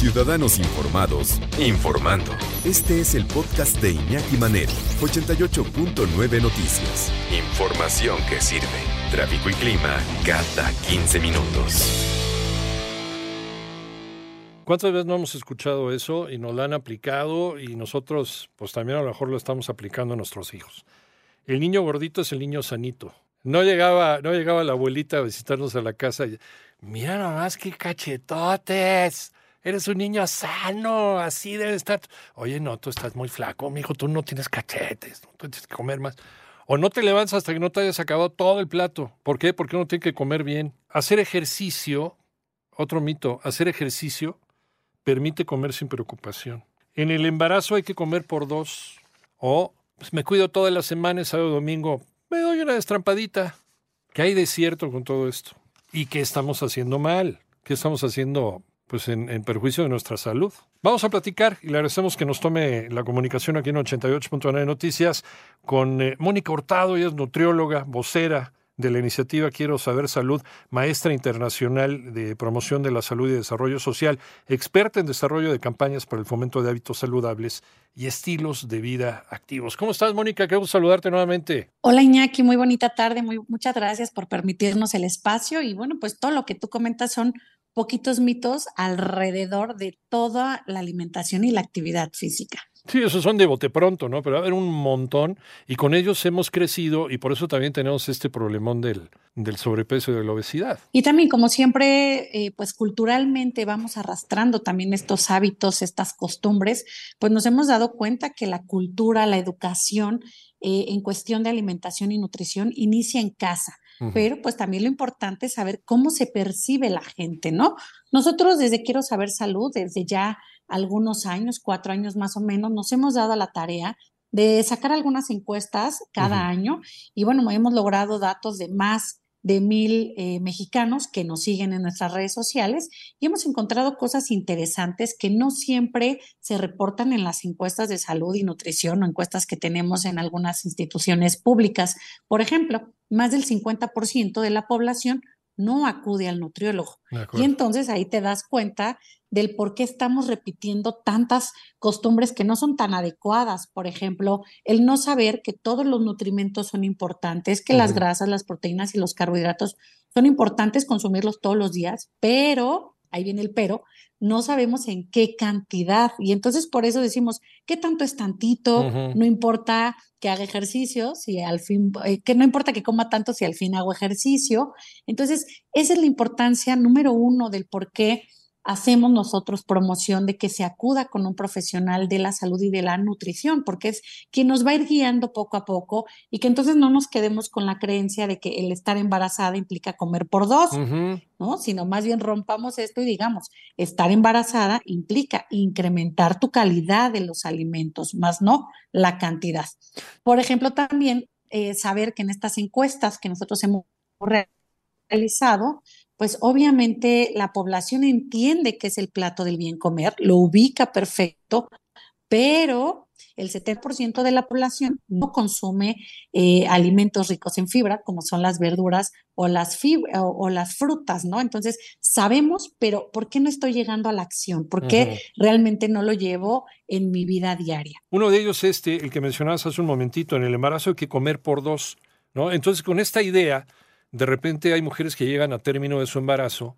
Ciudadanos Informados, informando. Este es el podcast de Iñaki Manero, 88.9 Noticias. Información que sirve. Tráfico y clima cada 15 minutos. ¿Cuántas veces no hemos escuchado eso y nos lo han aplicado y nosotros pues también a lo mejor lo estamos aplicando a nuestros hijos? El niño gordito es el niño sanito. No llegaba, no llegaba la abuelita a visitarnos a la casa y, mira nomás qué cachetotes. Eres un niño sano, así debe estar. Oye, no, tú estás muy flaco, mijo, tú no tienes cachetes, tú tienes que comer más. O no te levantas hasta que no te hayas acabado todo el plato. ¿Por qué? Porque uno tiene que comer bien. Hacer ejercicio, otro mito, hacer ejercicio permite comer sin preocupación. En el embarazo hay que comer por dos. O pues, me cuido toda la semana, sábado domingo, me doy una destrampadita. ¿Qué hay de cierto con todo esto? ¿Y qué estamos haciendo mal? ¿Qué estamos haciendo pues en, perjuicio de nuestra salud? Vamos a platicar y le agradecemos que nos tome la comunicación aquí en 88.9 Noticias con eh, Mónica Hurtado, ella es nutrióloga, vocera de la iniciativa Quiero Saber Salud, maestra internacional de promoción de la salud y desarrollo social, experta en desarrollo de campañas para el fomento de hábitos saludables y estilos de vida activos. ¿Cómo estás, Mónica? Qué gusto saludarte nuevamente. Hola, Iñaki, muy bonita tarde, muy, muchas gracias por permitirnos el espacio y bueno, pues todo lo que tú comentas son poquitos mitos alrededor de toda la alimentación y la actividad física. Sí, esos son de bote pronto, ¿no? Pero va a haber un montón y con ellos hemos crecido y por eso también tenemos este problemón del, del sobrepeso y de la obesidad. Y también, como siempre, eh, pues culturalmente vamos arrastrando también estos hábitos, estas costumbres, pues nos hemos dado cuenta que la cultura, la educación eh, en cuestión de alimentación y nutrición inicia en casa. Pero pues también lo importante es saber cómo se percibe la gente, ¿no? Nosotros desde Quiero Saber Salud, desde ya algunos años, cuatro años más o menos, nos hemos dado la tarea de sacar algunas encuestas cada año y bueno, hemos logrado datos de más de mil eh, mexicanos que nos siguen en nuestras redes sociales y hemos encontrado cosas interesantes que no siempre se reportan en las encuestas de salud y nutrición o encuestas que tenemos en algunas instituciones públicas. Por ejemplo, más del 50% de la población no acude al nutriólogo. Y entonces ahí te das cuenta del por qué estamos repitiendo tantas costumbres que no son tan adecuadas. Por ejemplo, el no saber que todos los nutrimentos son importantes, que las grasas, las proteínas y los carbohidratos son importantes consumirlos todos los días, pero, ahí viene el pero, no sabemos en qué cantidad. Y entonces por eso decimos, ¿qué tanto es tantito? No importa que haga ejercicio, si al fin, eh, que no importa que coma tanto si al fin hago ejercicio. Entonces, esa es la importancia número uno del por qué hacemos nosotros promoción de que se acuda con un profesional de la salud y de la nutrición, porque es quien nos va a ir guiando poco a poco y que entonces no nos quedemos con la creencia de que el estar embarazada implica comer por dos, ¿no? Sino más bien rompamos esto y digamos, estar embarazada implica incrementar tu calidad de los alimentos, más no la cantidad. Por ejemplo, también eh, saber que en estas encuestas que nosotros hemos realizado, pues obviamente la población entiende que es el plato del bien comer, lo ubica perfecto, pero el 70% de la población no consume eh, alimentos ricos en fibra, como son las verduras o las, o, las frutas, ¿no? Entonces, sabemos, pero ¿por qué no estoy llegando a la acción? ¿Por qué realmente no lo llevo en mi vida diaria? Uno de ellos, este, el que mencionabas hace un momentito, en el embarazo hay que comer por dos, ¿no? Entonces, con esta idea de repente hay mujeres que llegan a término de su embarazo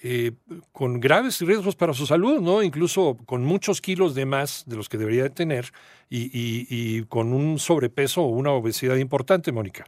eh, con graves riesgos para su salud, ¿no? Incluso con muchos kilos de más de los que debería de tener y, y con un sobrepeso o una obesidad importante, Mónica.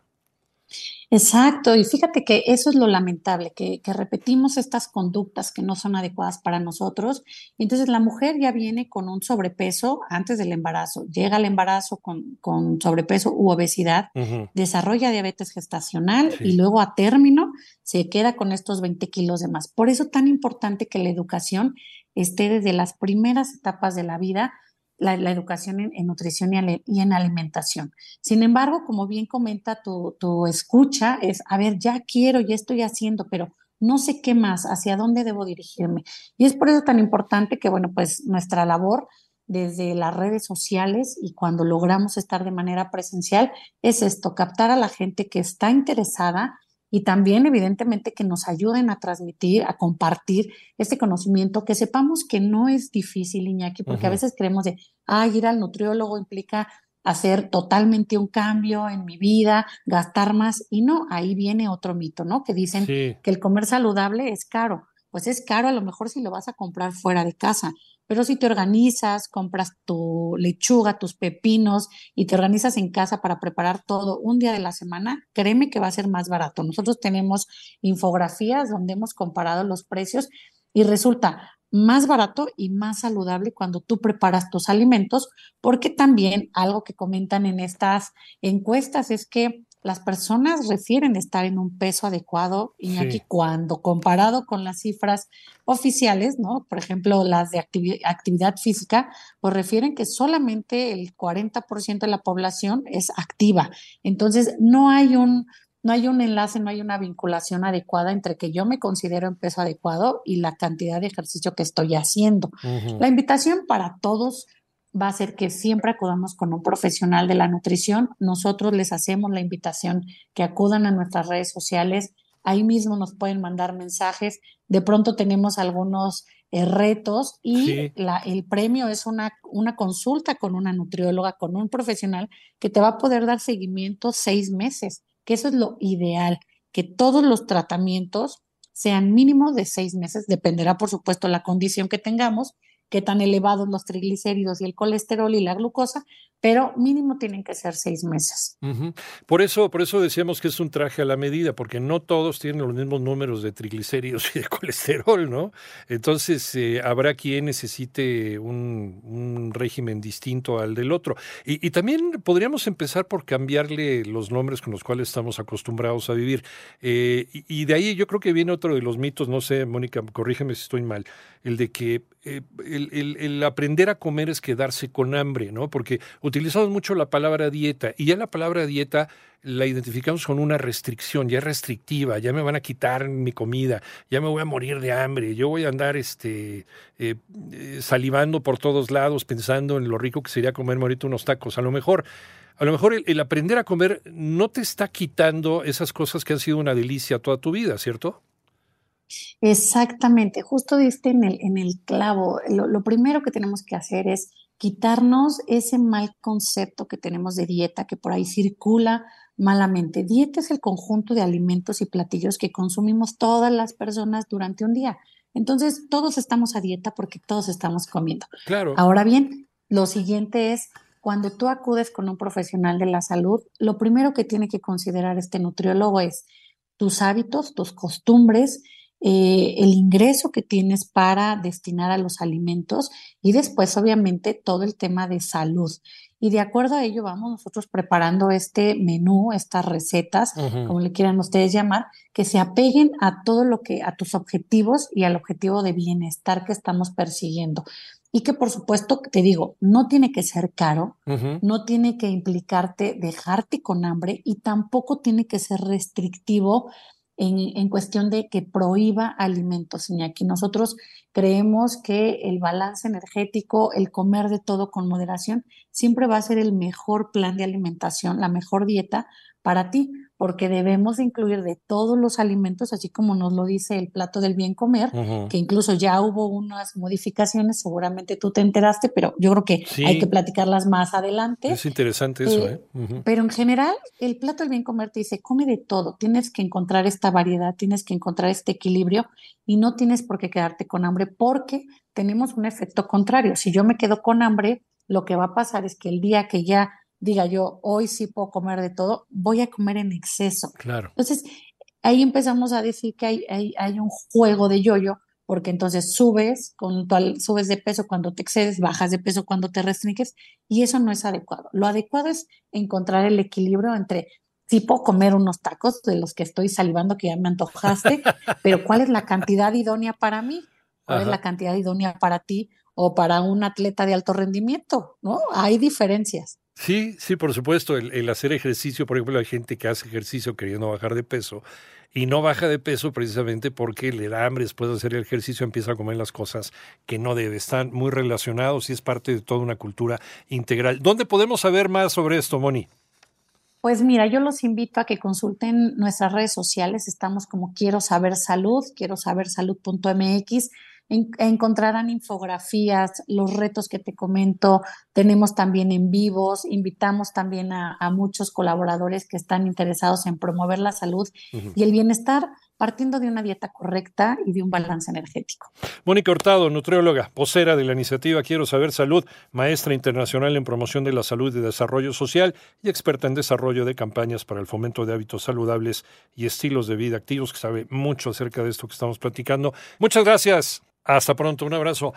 Exacto, y fíjate que eso es lo lamentable, que, repetimos estas conductas que no son adecuadas para nosotros. Entonces la mujer ya viene con un sobrepeso antes del embarazo, llega al embarazo con, sobrepeso u obesidad, desarrolla diabetes gestacional y luego a término se queda con estos 20 kilos de más. Por eso tan importante que la educación esté desde las primeras etapas de la vida la, educación en, nutrición y, en alimentación. Sin embargo, como bien comenta tu, tu escucha, es, a ver, ya quiero, ya estoy haciendo, pero no sé qué más, hacia dónde debo dirigirme. Y es por eso tan importante que, bueno, pues nuestra labor desde las redes sociales y cuando logramos estar de manera presencial es esto, captar a la gente que está interesada y también evidentemente que nos ayuden a transmitir, a compartir este conocimiento, que sepamos que no es difícil, Iñaki, porque a veces creemos de, ah, ir al nutriólogo implica hacer totalmente un cambio en mi vida, gastar más, y no, ahí viene otro mito, ¿no? Que dicen que el comer saludable es caro. Pues es caro a lo mejor si lo vas a comprar fuera de casa, pero si te organizas, compras tu lechuga, tus pepinos y te organizas en casa para preparar todo un día de la semana, créeme que va a ser más barato. Nosotros tenemos infografías donde hemos comparado los precios y resulta más barato y más saludable cuando tú preparas tus alimentos, porque también algo que comentan en estas encuestas es que las personas refieren estar en un peso adecuado, y aquí cuando comparado con las cifras oficiales, ¿no? Por ejemplo, las de actividad física, pues refieren que solamente el 40% de la población es activa. Entonces, no hay un no hay un enlace, no hay una vinculación adecuada entre que yo me considero en peso adecuado y la cantidad de ejercicio que estoy haciendo. La invitación para todos va a ser que siempre acudamos con un profesional de la nutrición. Nosotros les hacemos la invitación que acudan a nuestras redes sociales. Ahí mismo nos pueden mandar mensajes. De pronto tenemos algunos eh, retos y el premio es una, una consulta con una nutrióloga, con un profesional que te va a poder dar seguimiento seis meses, que eso es lo ideal, que todos los tratamientos sean mínimo de seis meses, dependerá por supuesto la condición que tengamos, qué tan elevados los triglicéridos y el colesterol y la glucosa, pero mínimo tienen que ser seis meses. Por eso, por eso decíamos que es un traje a la medida, porque no todos tienen los mismos números de triglicéridos y de colesterol, ¿no? Entonces eh, habrá quien necesite un, régimen distinto al del otro. Y, también podríamos empezar por cambiarle los nombres con los cuales estamos acostumbrados a vivir. Eh, y, de ahí yo creo que viene otro de los mitos, no sé, Mónica, corrígeme si estoy mal, el de que eh, el, el aprender a comer es quedarse con hambre, ¿no? Porque utilizamos mucho la palabra dieta y ya la palabra dieta la identificamos con una restricción, ya es restrictiva, ya me van a quitar mi comida, ya me voy a morir de hambre, yo voy a andar este, eh, eh, salivando por todos lados pensando en lo rico que sería comerme ahorita unos tacos. A lo mejor, a lo mejor el, aprender a comer no te está quitando esas cosas que han sido una delicia toda tu vida, ¿cierto? Exactamente, justo diste en el, en el clavo. lo primero que tenemos que hacer es quitarnos ese mal concepto que tenemos de dieta que por ahí circula malamente. Dieta es el conjunto de alimentos y platillos que consumimos todas las personas durante un día. Entonces, todos estamos a dieta porque todos estamos comiendo. Claro. Ahora bien, lo siguiente es cuando tú acudes con un profesional de la salud, lo primero que tiene que considerar este nutriólogo es tus hábitos, tus costumbres, eh, el ingreso que tienes para destinar a los alimentos y después obviamente todo el tema de salud. Y de acuerdo a ello vamos nosotros preparando este menú, estas recetas, como le quieran ustedes llamar, que se apeguen a todo lo que, a tus objetivos y al objetivo de bienestar que estamos persiguiendo. Y que por supuesto, te digo, no tiene que ser caro, no tiene que implicarte dejarte con hambre y tampoco tiene que ser restrictivo en, cuestión de que prohíba alimentos, Iñaki. Nosotros creemos que el balance energético, el comer de todo con moderación, siempre va a ser el mejor plan de alimentación, la mejor dieta para ti, porque debemos incluir de todos los alimentos, así como nos lo dice el plato del bien comer, que incluso ya hubo unas modificaciones, seguramente tú te enteraste, pero yo creo que hay que platicarlas más adelante. Es interesante eso, ¿eh? ¿eh? Pero en general, el plato del bien comer te dice, come de todo, tienes que encontrar esta variedad, tienes que encontrar este equilibrio y no tienes por qué quedarte con hambre porque tenemos un efecto contrario. Si yo me quedo con hambre, lo que va a pasar es que el día que ya diga yo, hoy sí puedo comer de todo, voy a comer en exceso. Claro. Entonces, ahí empezamos a decir que hay, hay, hay un juego de yoyo, porque entonces subes, con subes de peso cuando te excedes, bajas de peso cuando te restringes, y eso no es adecuado. Lo adecuado es encontrar el equilibrio entre sí puedo comer unos tacos de los que estoy salivando que ya me antojaste, pero ¿cuál es la cantidad idónea para mí? ¿Cuál es la cantidad idónea para ti o para un atleta de alto rendimiento? ¿No? Hay diferencias. Sí, sí, por supuesto. El, hacer ejercicio, por ejemplo, hay gente que hace ejercicio queriendo bajar de peso y no baja de peso precisamente porque le da hambre después de hacer el ejercicio, empieza a comer las cosas que no debe. Están muy relacionados y es parte de toda una cultura integral. ¿Dónde podemos saber más sobre esto, Moni? Pues mira, yo los invito a que consulten nuestras redes sociales. Estamos como Quiero Saber Salud, quiero saber salud.mx. encontrarán infografías, los retos que te comento. Tenemos también en vivos. Invitamos también a, muchos colaboradores que están interesados en promover la salud y el bienestar partiendo de una dieta correcta y de un balance energético. Mónica Hurtado, nutrióloga, vocera de la iniciativa Quiero Saber Salud, maestra internacional en promoción de la salud y desarrollo social y experta en desarrollo de campañas para el fomento de hábitos saludables y estilos de vida activos, que sabe mucho acerca de esto que estamos platicando. Muchas gracias. Hasta pronto. Un abrazo.